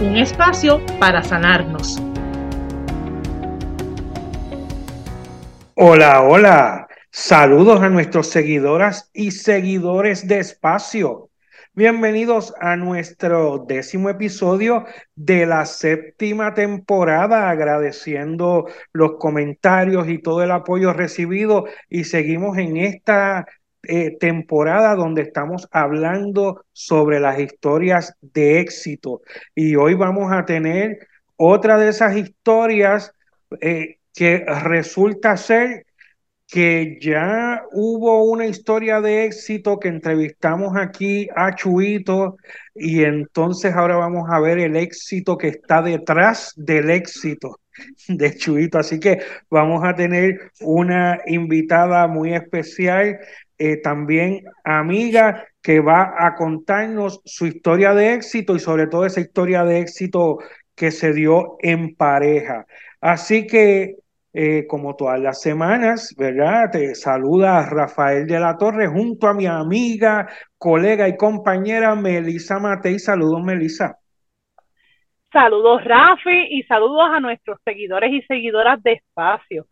Un espacio para sanarnos. Hola, hola. Saludos a nuestros seguidoras y seguidores de Espacio. Bienvenidos a nuestro décimo episodio de la séptima temporada, agradeciendo los comentarios y todo el apoyo recibido y seguimos en esta eh, temporada donde estamos hablando sobre las historias de éxito y hoy vamos a tener otra de esas historias eh, que resulta ser que ya hubo una historia de éxito que entrevistamos aquí a Chuito y entonces ahora vamos a ver el éxito que está detrás del éxito de Chuito. Así que vamos a tener una invitada muy especial, eh, también amiga, que va a contarnos su historia de éxito y sobre todo esa historia de éxito que se dio en pareja. Así que eh, como todas las semanas, ¿verdad? Te saluda Rafael de la Torre junto a mi amiga, colega y compañera Melisa Matei. Saludos, Melisa. Saludos, Rafi, y saludos a nuestros seguidores y seguidoras de Espacio.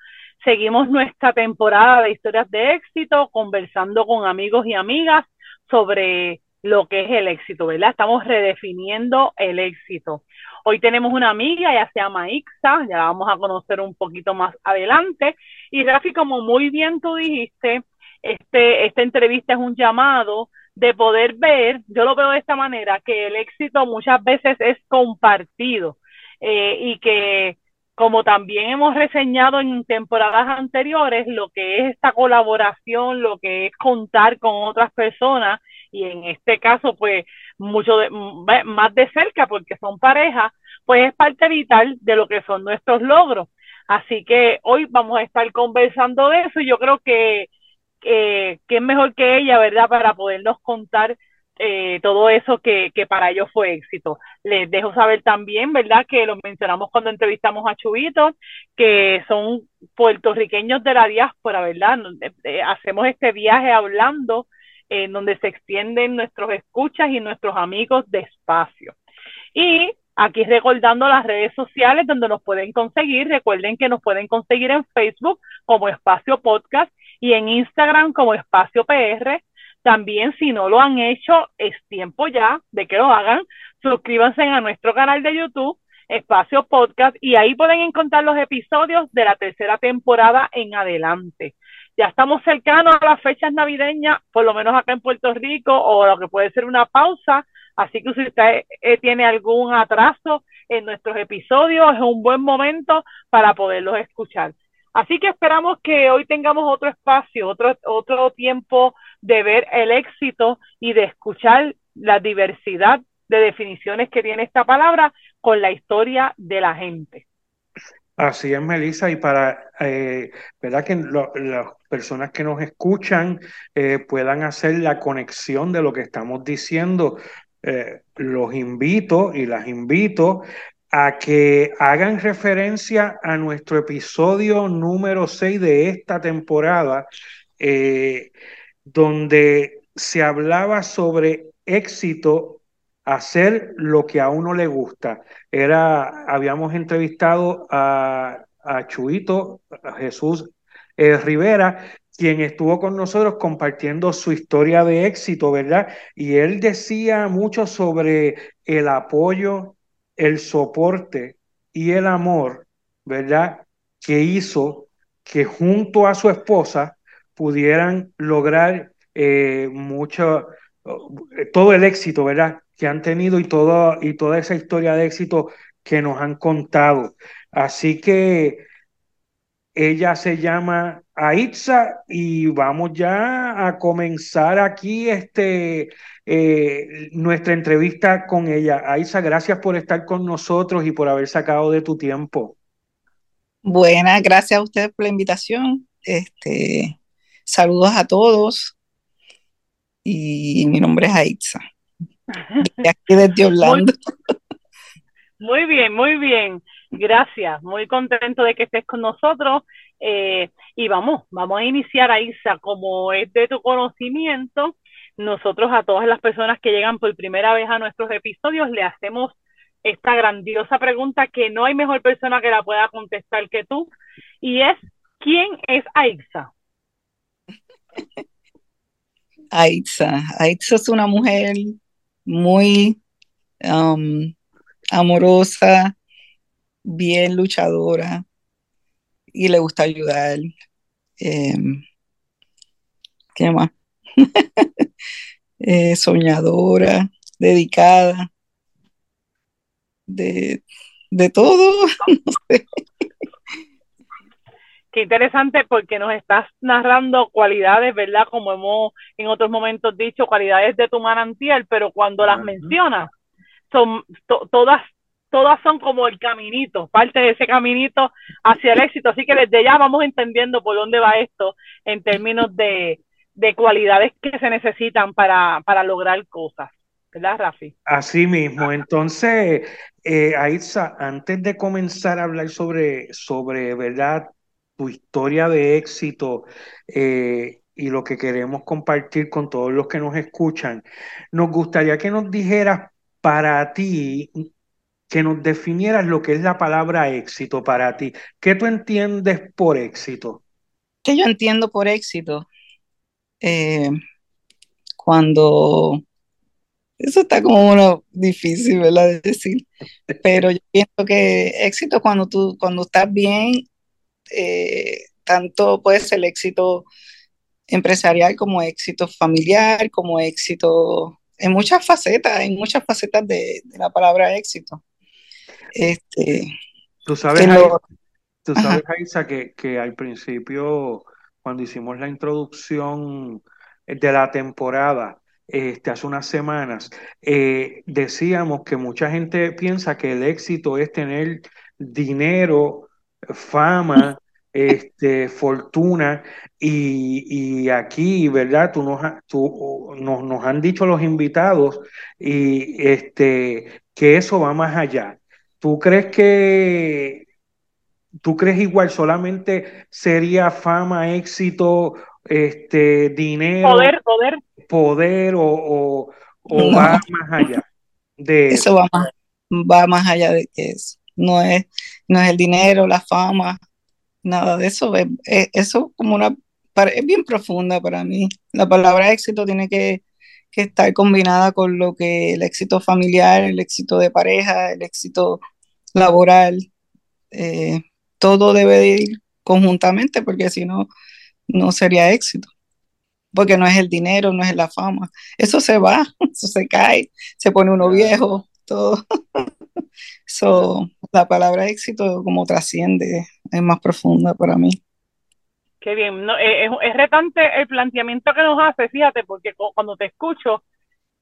Seguimos nuestra temporada de historias de éxito, conversando con amigos y amigas sobre lo que es el éxito, ¿verdad? Estamos redefiniendo el éxito. Hoy tenemos una amiga, ella se llama Ixa, ya la vamos a conocer un poquito más adelante. Y Rafi, como muy bien tú dijiste, este, esta entrevista es un llamado de poder ver, yo lo veo de esta manera, que el éxito muchas veces es compartido eh, y que como también hemos reseñado en temporadas anteriores, lo que es esta colaboración, lo que es contar con otras personas y en este caso pues mucho de, más de cerca porque son parejas, pues es parte vital de lo que son nuestros logros. Así que hoy vamos a estar conversando de eso y yo creo que, que, es mejor que ella, ¿verdad? Para podernos contar eh, todo eso que, que para ellos fue éxito. Les dejo saber también, ¿verdad? Que lo mencionamos cuando entrevistamos a Chubito, que son puertorriqueños de la diáspora, ¿verdad? Eh, eh, hacemos este viaje hablando en donde se extienden nuestros escuchas y nuestros amigos de espacio. Y aquí recordando las redes sociales donde nos pueden conseguir, recuerden que nos pueden conseguir en Facebook como Espacio Podcast y en Instagram como Espacio PR. También si no lo han hecho, es tiempo ya de que lo hagan. Suscríbanse a nuestro canal de YouTube, Espacio Podcast, y ahí pueden encontrar los episodios de la tercera temporada en adelante ya estamos cercanos a las fechas navideñas, por lo menos acá en Puerto Rico, o lo que puede ser una pausa. Así que si usted eh, tiene algún atraso en nuestros episodios, es un buen momento para poderlos escuchar. Así que esperamos que hoy tengamos otro espacio, otro, otro tiempo de ver el éxito y de escuchar la diversidad de definiciones que tiene esta palabra con la historia de la gente. Así es, Melissa, y para eh, ¿verdad? que las personas que nos escuchan eh, puedan hacer la conexión de lo que estamos diciendo, eh, los invito y las invito a que hagan referencia a nuestro episodio número 6 de esta temporada, donde se hablaba sobre éxito hacer lo que a uno le gusta. Era, habíamos entrevistado a, a Chuito, Jesús eh, Rivera, quien estuvo con nosotros compartiendo su historia de éxito, ¿verdad? Y él decía mucho sobre el apoyo, el soporte y el amor, ¿verdad? Que hizo que junto a su esposa pudieran lograr eh, mucho, todo el éxito, ¿verdad? que han tenido y, todo, y toda esa historia de éxito que nos han contado. Así que ella se llama a Itza y vamos ya a comenzar aquí este, eh, nuestra entrevista con ella. Aitza, gracias por estar con nosotros y por haber sacado de tu tiempo. Buenas, gracias a ustedes por la invitación. Este, saludos a todos. Y mi nombre es Aitza. aquí desde Orlando. Muy bien, muy bien. Gracias. Muy contento de que estés con nosotros. Eh, y vamos, vamos a iniciar, Isa, como es de tu conocimiento, nosotros a todas las personas que llegan por primera vez a nuestros episodios le hacemos esta grandiosa pregunta que no hay mejor persona que la pueda contestar que tú, y es, ¿quién es Aixa? Aixa, Aixa es una mujer muy um, amorosa, bien luchadora, y le gusta ayudar. Em, ¿Qué más? Eh, soñadora, dedicada, de, de todo. Qué interesante porque nos estás narrando cualidades, ¿verdad? Como hemos en otros momentos dicho, cualidades de tu manantial, pero cuando las mencionas, son todas todas son como el caminito, parte de ese caminito hacia el éxito. Así que desde ya vamos entendiendo por dónde va esto en términos de, cualidades que se necesitan para, lograr cosas. ¿Verdad, Rafi? Así mismo. Entonces, eh, antes de comenzar a hablar sobre, sobre ¿verdad? tu historia de éxito eh, y lo que queremos compartir con todos los que nos escuchan, nos gustaría que nos dijeras para ti que nos definieras lo que es la palabra éxito para ti. ¿Qué tú entiendes por éxito? ¿Qué yo entiendo por éxito? Eh, cuando... Eso está como uno difícil, ¿verdad? De decir. Pero yo pienso que éxito cuando tú, cuando estás bien, eh, tanto puede ser éxito empresarial como éxito familiar, como éxito en muchas facetas, en muchas facetas de la palabra éxito. Este, tú sabes, tú sabes Aisa, que, que al principio, cuando hicimos la introducción de la temporada, este, hace unas semanas, eh, decíamos que mucha gente piensa que el éxito es tener dinero, fama, este, fortuna, y, y, aquí, ¿verdad? Tú nos, tú, nos, nos han dicho los invitados y este, que eso va más allá. ¿Tú crees que tú crees igual solamente sería fama, éxito, este, dinero, poder, poder, poder o, va más allá de eso? va más, va más allá de eso. No es, no es el dinero, la fama, nada de eso. Es, eso como una es bien profunda para mí. La palabra éxito tiene que que estar combinada con lo que el éxito familiar, el éxito de pareja, el éxito laboral, eh, todo debe ir conjuntamente porque si no, no sería éxito. Porque no es el dinero, no es la fama. Eso se va, eso se cae, se pone uno viejo, todo. so, la palabra éxito como trasciende, es más profunda para mí. Bien, no, eh, es, es, retante el planteamiento que nos hace, fíjate, porque cuando te escucho,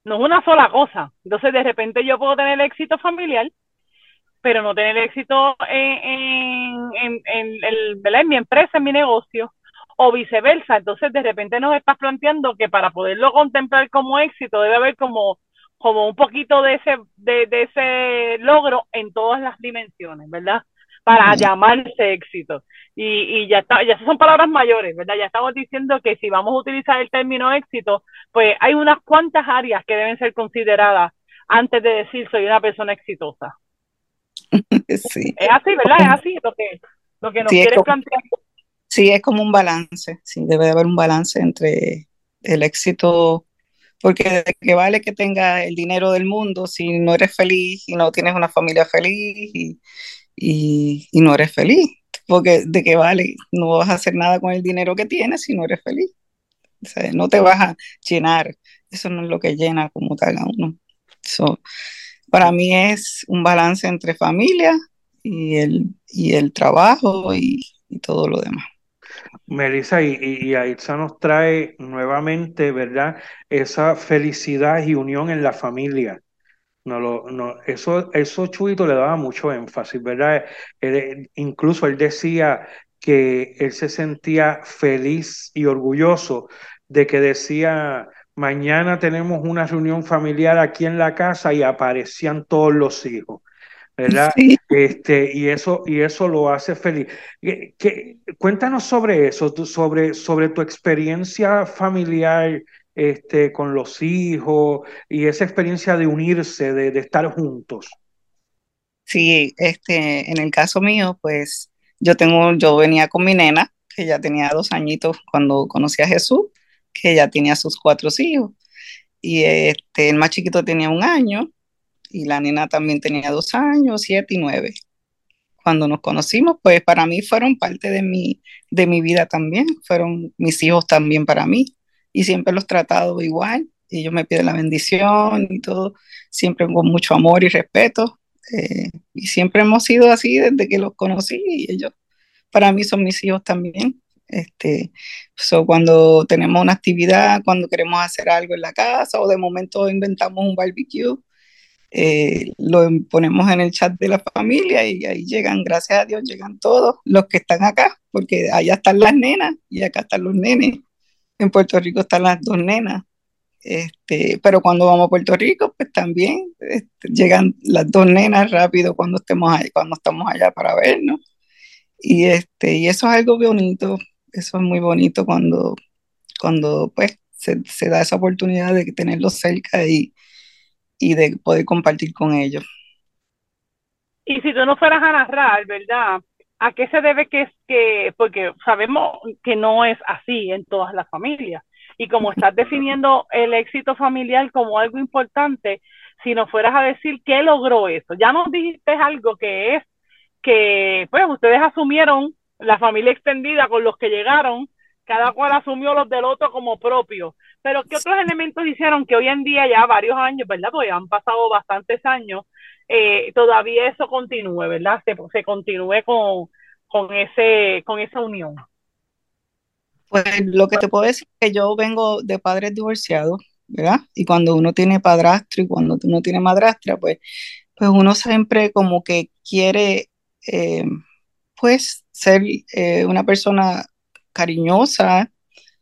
no es una sola cosa. Entonces, de repente yo puedo tener éxito familiar, pero no tener éxito en, en, en, en, mi empresa, en mi negocio, o viceversa. Entonces, de repente nos estás planteando que para poderlo contemplar como éxito debe haber como, como un poquito de ese, de ese logro en todas las dimensiones, ¿verdad? Para llamarse éxito. Y, y ya está, ya son palabras mayores, ¿verdad? Ya estamos diciendo que si vamos a utilizar el término éxito, pues hay unas cuantas áreas que deben ser consideradas antes de decir soy una persona exitosa. Sí. Es así, ¿verdad? Es así lo que, lo que nos sí, quieres plantear. Sí, es como un balance, sí, debe haber un balance entre el éxito, porque de qué vale que tengas el dinero del mundo si no eres feliz y no tienes una familia feliz y, y, no eres feliz, porque de qué vale, no vas a hacer nada con el dinero que tienes si no eres feliz. no te vas a llenar, eso no es lo que llena como tal a uno. para mí es un balance entre familia y el, y el trabajo y, todo lo demás. Melissa, y, y, Aitza nos trae nuevamente, ¿verdad? Esa felicidad y unión en la familia. No, lo, no, eso, eso Chuito le daba mucho énfasis, ¿verdad? incluso él decía que él se sentía feliz y orgulloso de que decía, mañana tenemos una reunión familiar aquí en la casa y aparecían todos los hijos. ¿verdad? Este, y, eso, y eso lo hace feliz. Cuéntanos sobre eso, sobre, sobre tu experiencia familiar este, con los hijos y esa experiencia de unirse, de, de, estar juntos. Sí, este, en el caso mío, pues yo tengo, yo venía con mi nena, que ya tenía dos añitos cuando conocí a Jesús, que ya tenía sus cuatro hijos. Y este, el más chiquito tenía un año y la nena también tenía dos años, siete y nueve. Cuando nos conocimos, pues para mí fueron parte de mi, de mi vida también, fueron mis hijos también para mí y siempre los he tratado igual. Ellos me piden la bendición y todo, siempre con mucho amor y respeto. Eh, y siempre hemos sido así desde que los conocí y ellos para mí son mis hijos también. Este, so cuando tenemos una actividad, cuando queremos hacer algo en la casa o de momento inventamos un barbecue, eh, lo ponemos en el chat de la familia y ahí llegan, gracias a Dios, llegan todos los que están acá, porque allá están las nenas y acá están los nenes. En Puerto Rico están las dos nenas. Este, pero cuando vamos a Puerto Rico, pues también este, llegan las dos nenas rápido cuando estemos ahí, cuando estamos allá para vernos. Y este, y eso es algo bonito, eso es muy bonito cuando, cuando pues se, se da esa oportunidad de tenerlos cerca y, y de poder compartir con ellos. Y si tú no fueras a narrar, ¿verdad? ¿A qué se debe que es que, porque sabemos que no es así en todas las familias? Y como estás definiendo el éxito familiar como algo importante, si nos fueras a decir qué logró eso, ya nos dijiste algo que es que, pues, ustedes asumieron la familia extendida con los que llegaron, cada cual asumió los del otro como propio. Pero ¿qué otros elementos hicieron que hoy en día, ya varios años, ¿verdad? Porque han pasado bastantes años, eh, todavía eso continúe, ¿verdad? Se, se continúe con, con, ese, con esa unión. Pues lo que te puedo decir es que yo vengo de padres divorciados, ¿verdad? Y cuando uno tiene padrastro y cuando uno tiene madrastra, pues, pues uno siempre como que quiere, eh, pues, ser eh, una persona cariñosa,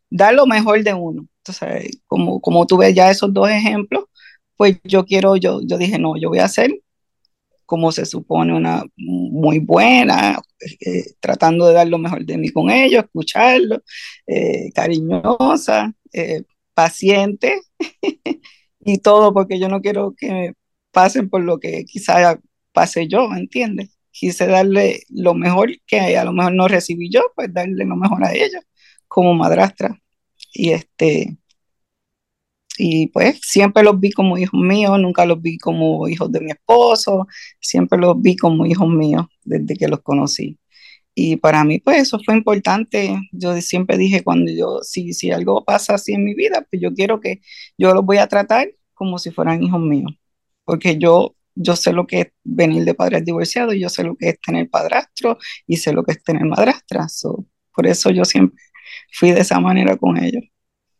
dar lo mejor de uno. Entonces, como, como tú ves ya esos dos ejemplos, pues yo quiero, yo, yo dije, no, yo voy a hacer como se supone una muy buena, eh, tratando de dar lo mejor de mí con ellos, escucharlo, eh, cariñosa, eh, paciente y todo, porque yo no quiero que pasen por lo que quizá pase yo, ¿me entiendes? Quise darle lo mejor que a lo mejor no recibí yo, pues darle lo mejor a ellos como madrastra. Y este, y pues siempre los vi como hijos míos, nunca los vi como hijos de mi esposo, siempre los vi como hijos míos desde que los conocí. Y para mí, pues eso fue importante. Yo siempre dije, cuando yo, si, si algo pasa así en mi vida, pues yo quiero que yo los voy a tratar como si fueran hijos míos. Porque yo, yo sé lo que es venir de padres divorciados, yo sé lo que es tener padrastro y sé lo que es tener madrastra. por eso yo siempre fui de esa manera con ellos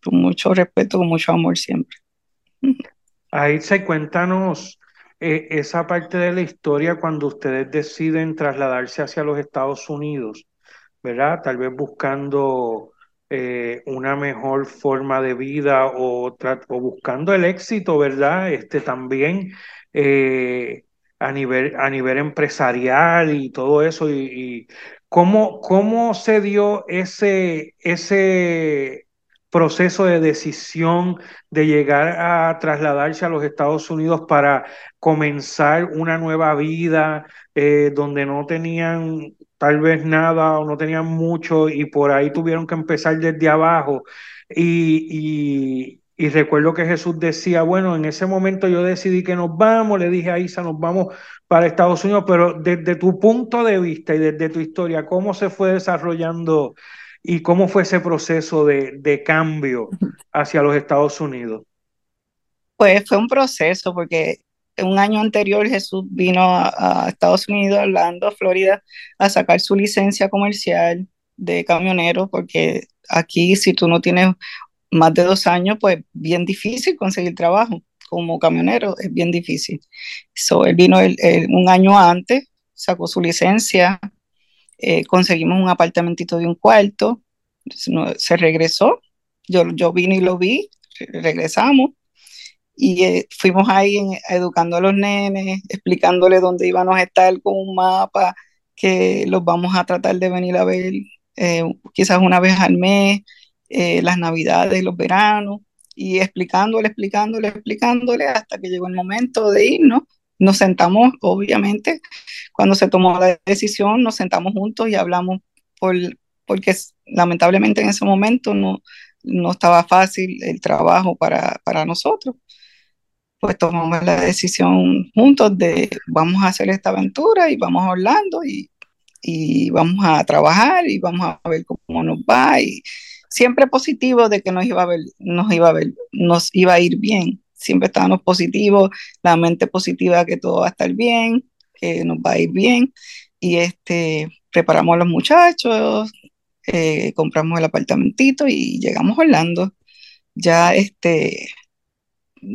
con mucho respeto, con mucho amor siempre. Se cuéntanos eh, esa parte de la historia cuando ustedes deciden trasladarse hacia los Estados Unidos, ¿verdad? Tal vez buscando eh, una mejor forma de vida o, o, buscando el éxito, ¿verdad? Este también eh, a, nivel, a nivel empresarial y todo eso. Y, ¿cómo, ¿Cómo se dio ese, ese proceso de decisión de llegar a trasladarse a los Estados Unidos para comenzar una nueva vida eh, donde no tenían tal vez nada o no tenían mucho y por ahí tuvieron que empezar desde abajo. Y, recuerdo que Jesús decía, bueno, en ese momento yo decidí que nos vamos, le dije a Isa, nos vamos para Estados Unidos, pero desde tu punto de vista y desde tu historia, ¿cómo se fue desarrollando ¿Y cómo fue ese proceso de, cambio hacia los Estados Unidos? Pues fue un proceso porque un año anterior Jesús vino a, Estados Unidos, Orlando, Florida, a sacar su licencia comercial de camionero, porque aquí si tú no tienes más de dos años, pues bien difícil conseguir trabajo como camionero, es bien difícil. So, él vino un año antes, sacó su licencia, eh, conseguimos un apartamentito de un cuarto, se regresó, yo, yo vine y lo vi, regresamos y eh, fuimos ahí educando a los nenes, explicándole dónde íbamos a estar con un mapa, que los vamos a tratar de venir a ver eh, quizás una vez al mes, eh, las navidades, los veranos, y explicándole, explicándole, explicándole hasta que llegó el momento de irnos. Nos sentamos, obviamente, cuando se tomó la decisión, nos sentamos juntos y hablamos por, porque lamentablemente en ese momento no, no estaba fácil el trabajo para, para nosotros pues tomamos la decisión juntos de vamos a hacer esta aventura y vamos a Orlando y, y vamos a trabajar y vamos a ver cómo nos va y siempre positivo de que nos iba a ver, nos iba a ver, nos iba a ir bien. Siempre estábamos positivos, la mente positiva que todo va a estar bien, que nos va a ir bien. Y este, preparamos a los muchachos, eh, compramos el apartamentito y llegamos a Orlando. Ya este,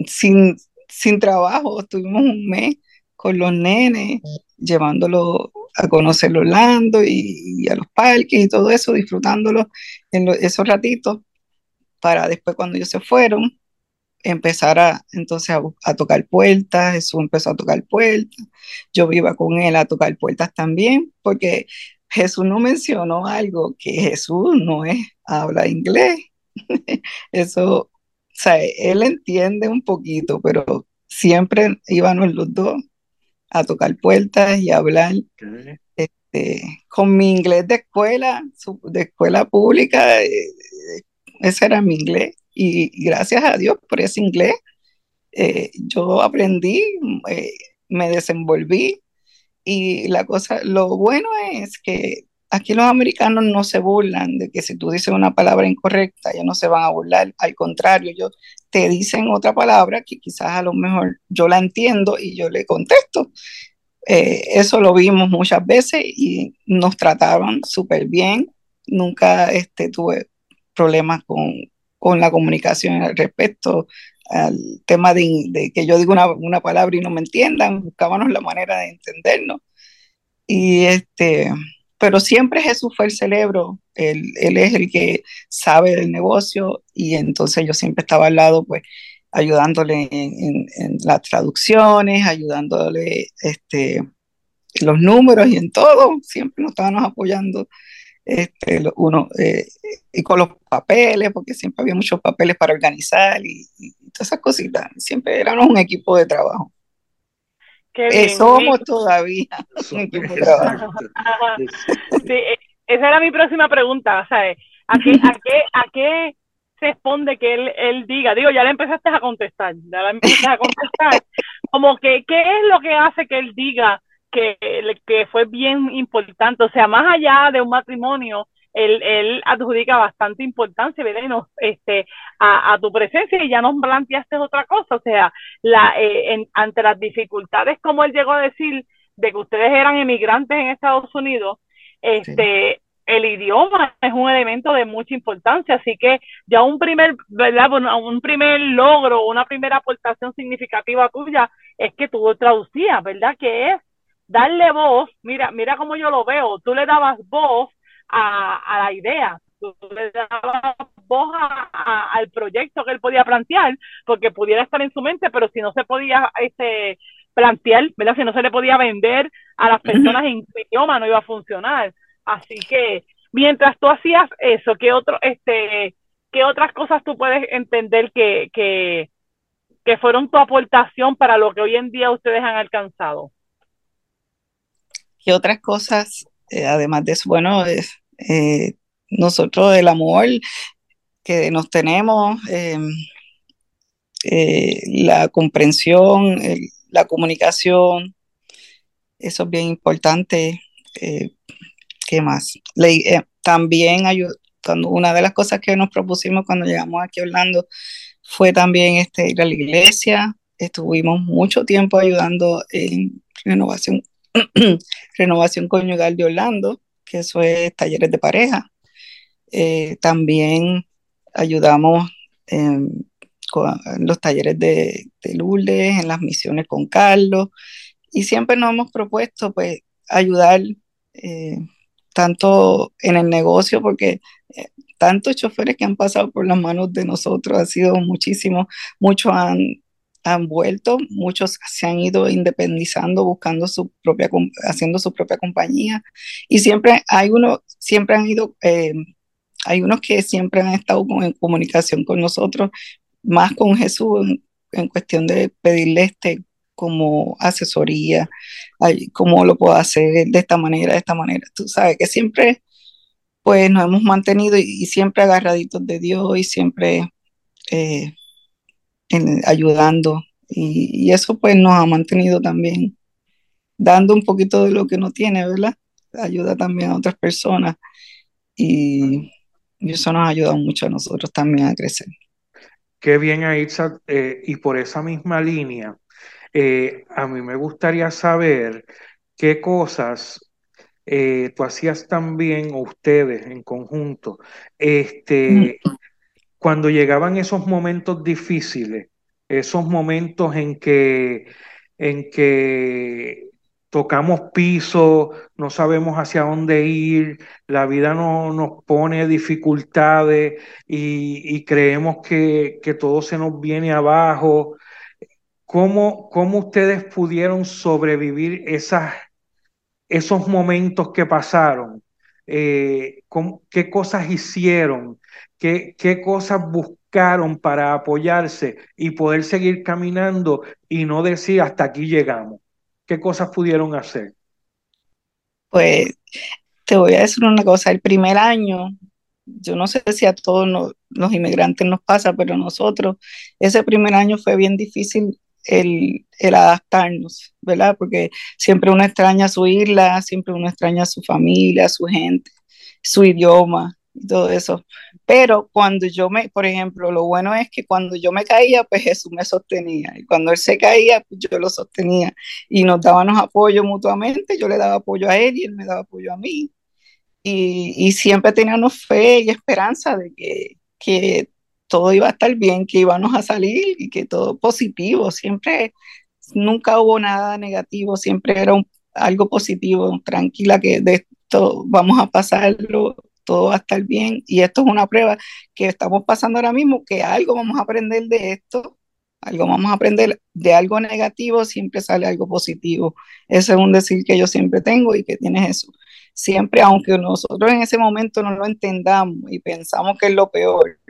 sin, sin trabajo, estuvimos un mes con los nenes, llevándolos a conocer Orlando y, a los parques y todo eso, disfrutándolo en esos ratitos, para después cuando ellos se fueron, empezar a entonces a, tocar puertas, Jesús empezó a tocar puertas, yo iba con él a tocar puertas también, porque Jesús no mencionó algo que Jesús no es, habla inglés. Eso, o sea, él entiende un poquito, pero siempre íbamos los dos a tocar puertas y a hablar. Este, con mi inglés de escuela, de escuela pública, eh, ese era mi inglés. Y, gracias a Dios por ese inglés, eh, yo aprendí, eh, me desenvolví. Y la cosa, lo bueno es que aquí los americanos no se burlan de que si tú dices una palabra incorrecta, ellos no se van a burlar. Al contrario, ellos te dicen otra palabra que quizás a lo mejor yo la entiendo y yo le contesto. Eh, eso lo vimos muchas veces y nos trataban súper bien. Nunca este, tuve problemas con, la comunicación al respecto al tema de, de que yo digo una, una, palabra y no me entiendan, buscábamos la manera de entendernos. Y este, pero siempre Jesús fue el cerebro, él, él, es el que sabe del negocio y entonces yo siempre estaba al lado, pues ayudándole en, las traducciones, ayudándole este, los números y en todo, siempre nos estábamos apoyando este, uno, eh, y con los papeles, porque siempre había muchos papeles para organizar y, y todas esas cositas, siempre éramos un equipo de trabajo. Eh, somos todavía sí, e, esa era mi próxima pregunta, ¿sabes? ¿A qué, a qué, a qué se responde que él, él diga? Digo, ya le empezaste a contestar, ya le empezaste a contestar. Como que, ¿qué es lo que hace que él diga que, que fue bien importante? O sea, más allá de un matrimonio, él, él adjudica bastante importancia, ¿verdad? este, a, a, tu presencia y ya nos planteaste otra cosa, o sea, la, eh, en, ante las dificultades, como él llegó a decir, de que ustedes eran emigrantes en Estados Unidos, este, el idioma es un elemento de mucha importancia, así que ya un primer, ¿verdad? Un primer logro, una primera aportación significativa tuya es que tú traducías, ¿verdad? Que es darle voz, mira, mira cómo yo lo veo, tú le dabas voz a, la idea, tú le dabas voz al proyecto que él podía plantear, porque pudiera estar en su mente, pero si no se podía este, plantear, ¿verdad? Si no se le podía vender a las personas en su idioma, no iba a funcionar. Así que mientras tú hacías eso, ¿qué, otro, este, ¿qué otras cosas tú puedes entender que, que, que fueron tu aportación para lo que hoy en día ustedes han alcanzado? ¿Qué otras cosas, eh, además de eso, bueno, es, eh, nosotros el amor que nos tenemos, em, eh, la comprensión, la comunicación, eso es bien importante. Eh, ¿Qué más? también cuando una de las cosas que nos propusimos cuando llegamos aquí a Orlando fue también este, ir a la iglesia. Estuvimos mucho tiempo ayudando en renovación, renovación conyugal de Orlando que eso es talleres de pareja. Eh, también ayudamos en, los talleres de, de, Lourdes, en las misiones con Carlos, y siempre nos hemos propuesto pues ayudar eh, tanto en el negocio, porque eh, tantos choferes que han pasado por las manos de nosotros, ha sido muchísimo, muchos han, han vuelto, muchos se han ido independizando, buscando su propia, haciendo su propia compañía, y siempre hay uno, siempre han ido, eh, hay unos que siempre han estado en comunicación con nosotros, más con Jesús en, cuestión de pedirle este como asesoría, cómo lo puedo hacer de esta manera, de esta manera. Tú sabes que siempre pues nos hemos mantenido y, siempre agarraditos de Dios y siempre eh, ayudando. Y, eso pues nos ha mantenido también dando un poquito de lo que no tiene, ¿verdad? Ayuda también a otras personas y, eso nos ha ayudado mucho a nosotros también a crecer. Qué bien, Aitza, eh, y por esa misma línea, eh, a mí me gustaría saber qué cosas eh, tú hacías también, o ustedes en conjunto, este, mm. Cuando llegaban esos momentos difíciles, esos momentos en que, en que tocamos piso, no sabemos hacia dónde ir, la vida no, nos pone dificultades y, creemos que, que, todo se nos viene abajo. ¿Cómo, cómo ustedes pudieron sobrevivir esas, esos momentos que pasaron? Eh, ¿Qué cosas hicieron? ¿Qué, ¿Qué cosas buscaron para apoyarse y poder seguir caminando y no decir hasta aquí llegamos? ¿Qué cosas pudieron hacer? Pues te voy a decir una cosa, el primer año, yo no sé si a todos los, inmigrantes nos pasa, pero nosotros, ese primer año fue bien difícil el, adaptarnos, ¿verdad? Porque siempre uno extraña su isla, siempre uno extraña su familia, su gente, su idioma y todo eso. Pero cuando yo me, por ejemplo, lo bueno es que cuando yo me caía, pues Jesús me sostenía. Y cuando él se caía, pues yo lo sostenía. Y nos dábamos apoyo mutuamente. Yo le daba apoyo a él y él me daba apoyo a mí. Y, y siempre teníamos fe y esperanza de que, que todo iba a estar bien, que íbamos a salir y que todo positivo, siempre, nunca hubo nada negativo, siempre era algo positivo, tranquila que de esto vamos a pasarlo, todo va a estar bien y esto es una prueba que estamos pasando ahora mismo, que algo vamos a aprender de esto, algo vamos a aprender de algo negativo, siempre sale algo positivo. Ese es un decir que yo siempre tengo y que tiene eso. Siempre, aunque nosotros en ese momento no lo entendamos y pensamos que es lo peor,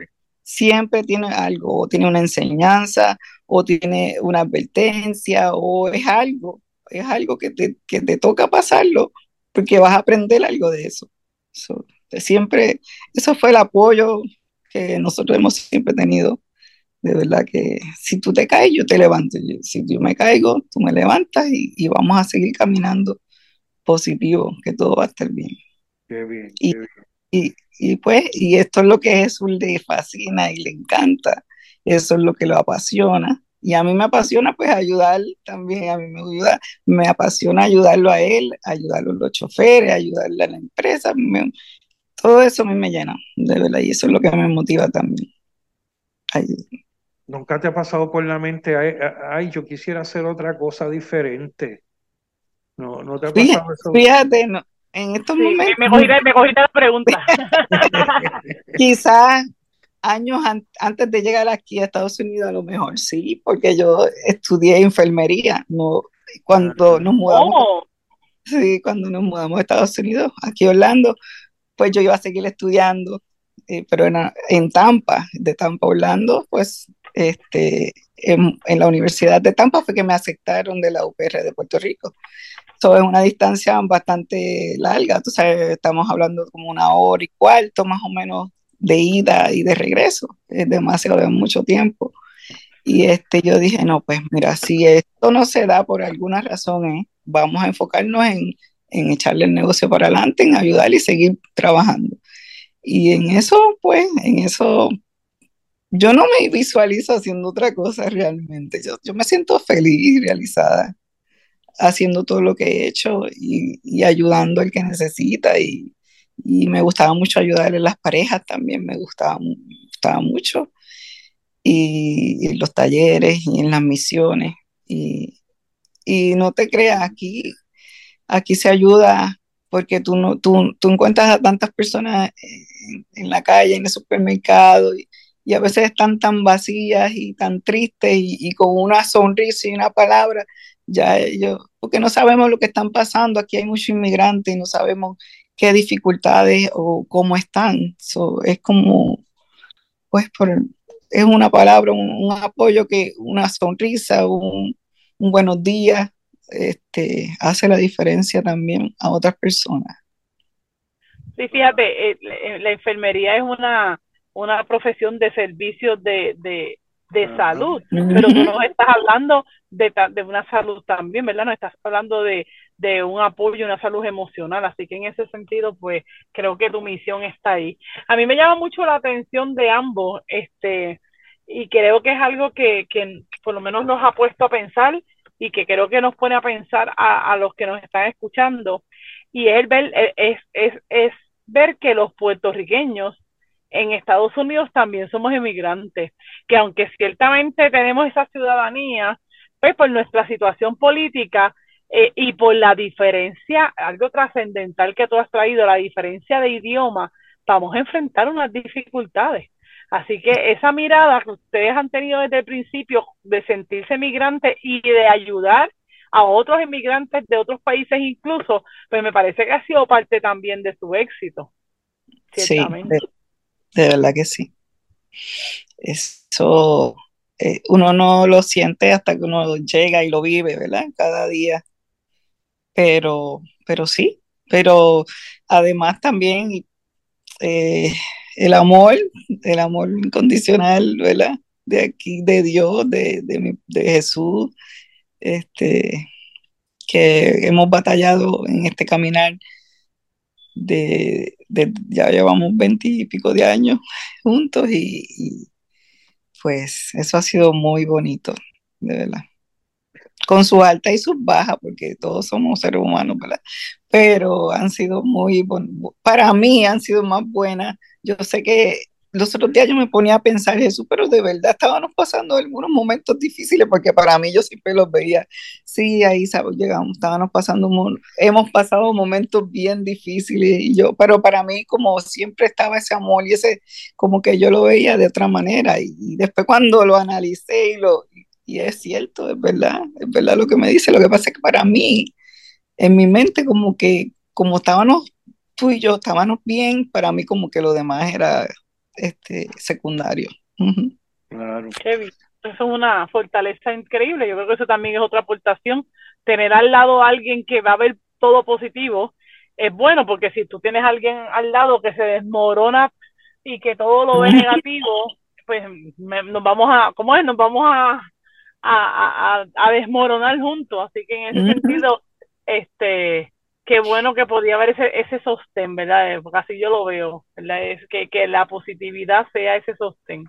siempre tiene algo, o tiene una enseñanza, o tiene una advertencia, o es algo, es algo que te, que te toca pasarlo, porque vas a aprender algo de eso. Siempre, eso fue el apoyo que nosotros hemos siempre tenido. De verdad que si tú te caes, yo te levanto. Si yo me caigo, tú me levantas y, y vamos a seguir caminando positivo, que todo va a estar bien. Qué bien, y, qué bien. Y, y pues, y esto es lo que Jesús le fascina y le encanta, eso es lo que lo apasiona. Y a mí me apasiona pues ayudar también, a mí me ayuda, me apasiona ayudarlo a él, ayudarlo a los choferes, ayudarle a la empresa, todo eso a mí me llena, de verdad, y eso es lo que me motiva también. ¿Nunca te ha pasado por la mente, ay, yo quisiera hacer otra cosa diferente? No, no te ha pasado eso. Fíjate, no, en estos momentos. Me cogiste, me cogiste la pregunta. Quizás años antes de llegar aquí a Estados Unidos, a lo mejor sí, porque yo estudié enfermería. No, cuando nos mudamos, oh. sí, cuando nos mudamos a Estados Unidos, aquí Orlando, pues yo iba a seguir estudiando, eh, pero en, en, Tampa, de Tampa Orlando, pues este, en, en, la Universidad de Tampa fue que me aceptaron de la UPR de Puerto Rico. Eso es una distancia bastante larga, tú sabes, estamos hablando como una hora y cuarto más o menos de ida y de regreso, es demasiado, de mucho tiempo. Y este, yo dije, no, pues mira, si esto no se da por alguna razón, ¿eh? vamos a enfocarnos en, en echarle el negocio para adelante, en ayudar y seguir trabajando. Y en eso, pues, en eso, yo no me visualizo haciendo otra cosa realmente. Yo, yo me siento feliz y realizada haciendo todo lo que he hecho y, ayudando al que necesita y, me gustaba mucho ayudar en las parejas también, me gustaba, gustaba mucho y, en los talleres y en las misiones y, no te creas, aquí, aquí se ayuda porque tú, no, tú, tú encuentras a tantas personas en, la calle, en el supermercado y, a veces están tan vacías y tan tristes y, con una sonrisa y una palabra ya ellos, porque no sabemos lo que están pasando, aquí hay muchos inmigrantes y no sabemos qué dificultades o cómo están. es como, pues, por, es una palabra, un, apoyo, que una sonrisa, un, buenos días, este, hace la diferencia también a otras personas. Sí, fíjate, eh, la enfermería es una, una profesión de servicio de, de salud, pero tú nos estás hablando de, de, una salud también, ¿verdad? No estás hablando de, de un apoyo, una salud emocional, así que en ese sentido, pues creo que tu misión está ahí. A mí me llama mucho la atención de ambos, este, y creo que es algo que, que por lo menos nos ha puesto a pensar y que creo que nos pone a pensar a, a los que nos están escuchando, y es, ver, es, es, es ver que los puertorriqueños en Estados Unidos también somos emigrantes, que aunque ciertamente tenemos esa ciudadanía, pues por nuestra situación política eh, y por la diferencia, algo trascendental que tú has traído, la diferencia de idioma, vamos a enfrentar unas dificultades. Así que esa mirada que ustedes han tenido desde el principio de sentirse emigrantes y de ayudar a otros inmigrantes de otros países incluso, pues me parece que ha sido parte también de su éxito. Ciertamente. Sí, de verdad que sí. Eso eh, uno no lo siente hasta que uno llega y lo vive, ¿verdad? Cada día. Pero, pero sí, pero además también eh, el amor, el amor incondicional. De aquí, de Dios, de, de, Jesús, este, que hemos batallado en este caminar de, ya llevamos pico de años juntos y, pues eso ha sido muy bonito, de verdad. Con sus altas y sus bajas, porque todos somos seres humanos. Pero han sido muy, para mí han sido más buenas. Yo sé que los otros días yo me ponía a pensar eso, pero de verdad estábamos pasando algunos momentos difíciles, porque para mí yo siempre los veía, sí, ahí llegamos, estábamos pasando, hemos pasado momentos bien difíciles, y yo, pero para mí como siempre estaba ese amor y ese, como que yo lo veía de otra manera, y, después cuando lo analicé y lo, es cierto, es verdad, es verdad lo que me dice, lo que pasa es que para mí, en mi mente como que, como estábamos tú y yo, estábamos bien, para mí como que lo demás era este, secundario. Claro. Eso es una fortaleza increíble. Yo creo que eso también es otra aportación. Tener al lado a alguien que va a ver todo positivo es bueno, porque si tú tienes a alguien al lado que se desmorona y que todo lo ve negativo, pues nos vamos a, ¿cómo es? Nos vamos a, a, a, desmoronar juntos. Así que en ese sentido, este, qué bueno que podía haber ese, ese sostén, ¿verdad? Porque así yo lo veo, ¿verdad? Es que, que la positividad sea ese sostén.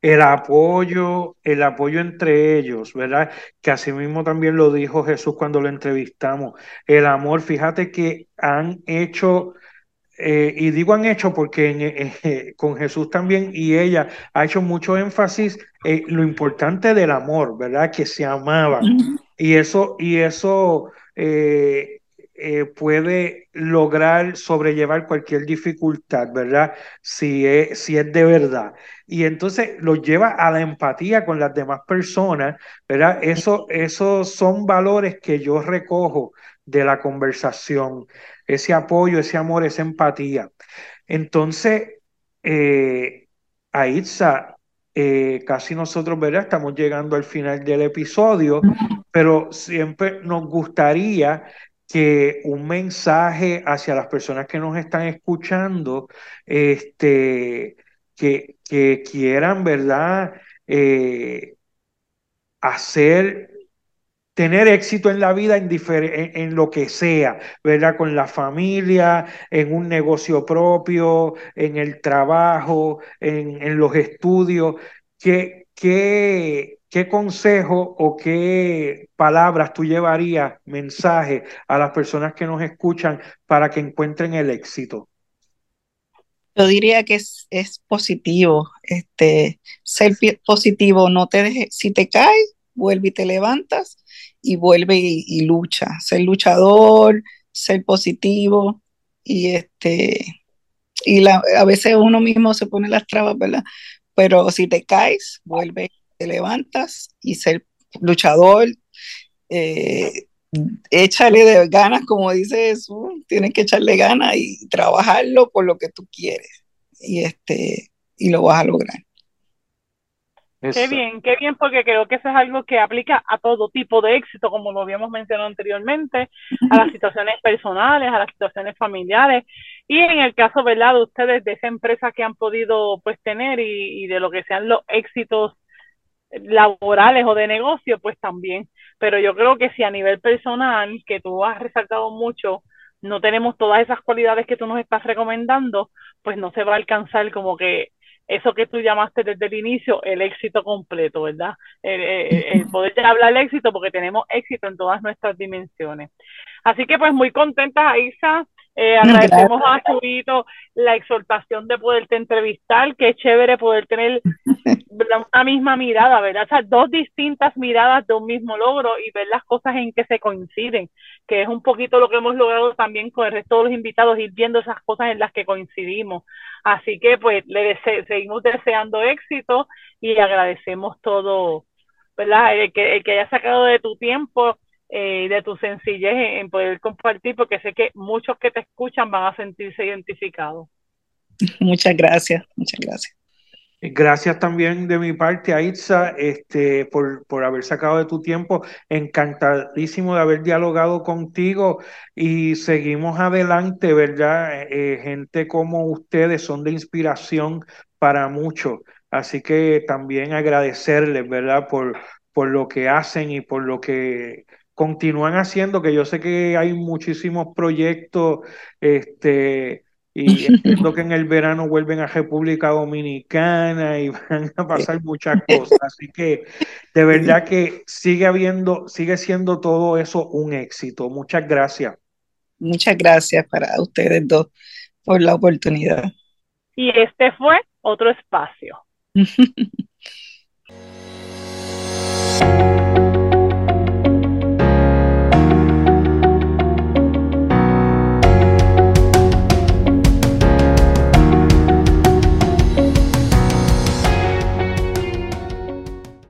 El apoyo, el apoyo entre ellos, ¿verdad? Que así mismo también lo dijo Jesús cuando lo entrevistamos. El amor, fíjate que han hecho, eh, y digo han hecho porque eh, con Jesús también y ella ha hecho mucho énfasis en lo importante del amor, ¿verdad? Que se amaban. Y eso, y eso eh, eh, puede lograr sobrellevar cualquier dificultad, ¿verdad? Si es, si es de verdad. Y entonces lo lleva a la empatía con las demás personas, ¿verdad? Eso, esos son valores que yo recojo de la conversación, ese apoyo, ese amor, esa empatía. Entonces, eh, eh, casi nosotros, ¿verdad? Estamos llegando al final del episodio, pero siempre nos gustaría que un mensaje hacia las personas que nos están escuchando, este, que, que quieran, ¿verdad? Eh, hacer, tener éxito en la vida en, lo que sea, ¿verdad? Con la familia, en un negocio propio, en el trabajo, en, los estudios, que ¿qué consejo o qué palabras tú llevarías, mensaje a las personas que nos escuchan para que encuentren el éxito? Yo diría que es, es positivo, este, ser positivo, no te dejes, si te caes, vuelve y te levantas y vuelve y, lucha, ser luchador, ser positivo y este, y la, a veces uno mismo se pone las trabas, ¿verdad? Pero si te caes, vuelve, te levantas y ser luchador, eh, échale de ganas, como dice Jesús, tienes que echarle ganas y trabajarlo por lo que tú quieres. Y este, y lo vas a lograr. Qué bien, qué bien, porque creo que eso es algo que aplica a todo tipo de éxito, como lo habíamos mencionado anteriormente, a las situaciones personales, a las situaciones familiares, y en el caso, ¿verdad?, de ustedes, de esa empresa que han podido, pues, tener y, y de lo que sean los éxitos laborales o de negocio, pues también. Pero yo creo que si a nivel personal, que tú has resaltado mucho, no tenemos todas esas cualidades que tú nos estás recomendando, pues no se va a alcanzar como que eso que tú llamaste desde el inicio, el éxito completo, ¿verdad? El, poder hablar del éxito porque tenemos éxito en todas nuestras dimensiones. Así que pues muy contenta, Isa, eh, agradecemos a Chubito la exhortación de poderte entrevistar, qué chévere poder tener una misma mirada, ¿verdad? O sea, dos distintas miradas de un mismo logro y ver las cosas en que se coinciden, que es un poquito lo que hemos logrado también con el resto de los invitados, ir viendo esas cosas en las que coincidimos. Así que pues le seguimos deseando éxito y agradecemos todo, ¿verdad? El que, el que haya sacado de tu tiempo eh, de tu sencillez en, poder compartir, porque sé que muchos que te escuchan van a sentirse identificados. Muchas gracias, muchas gracias. Gracias también de mi parte a Itza este, por, por, haber sacado de tu tiempo. Encantadísimo de haber dialogado contigo y seguimos adelante, ¿verdad? Eh, gente como ustedes son de inspiración para muchos. Así que también agradecerles, ¿verdad? Por, por lo que hacen y por lo que continúan haciendo, que yo sé que hay muchísimos proyectos, este, y entiendo que en el verano vuelven a República Dominicana y van a pasar muchas cosas. Así que de verdad que sigue habiendo, sigue siendo todo eso un éxito. Muchas gracias. Muchas gracias para ustedes dos por la oportunidad. Y este fue otro espacio.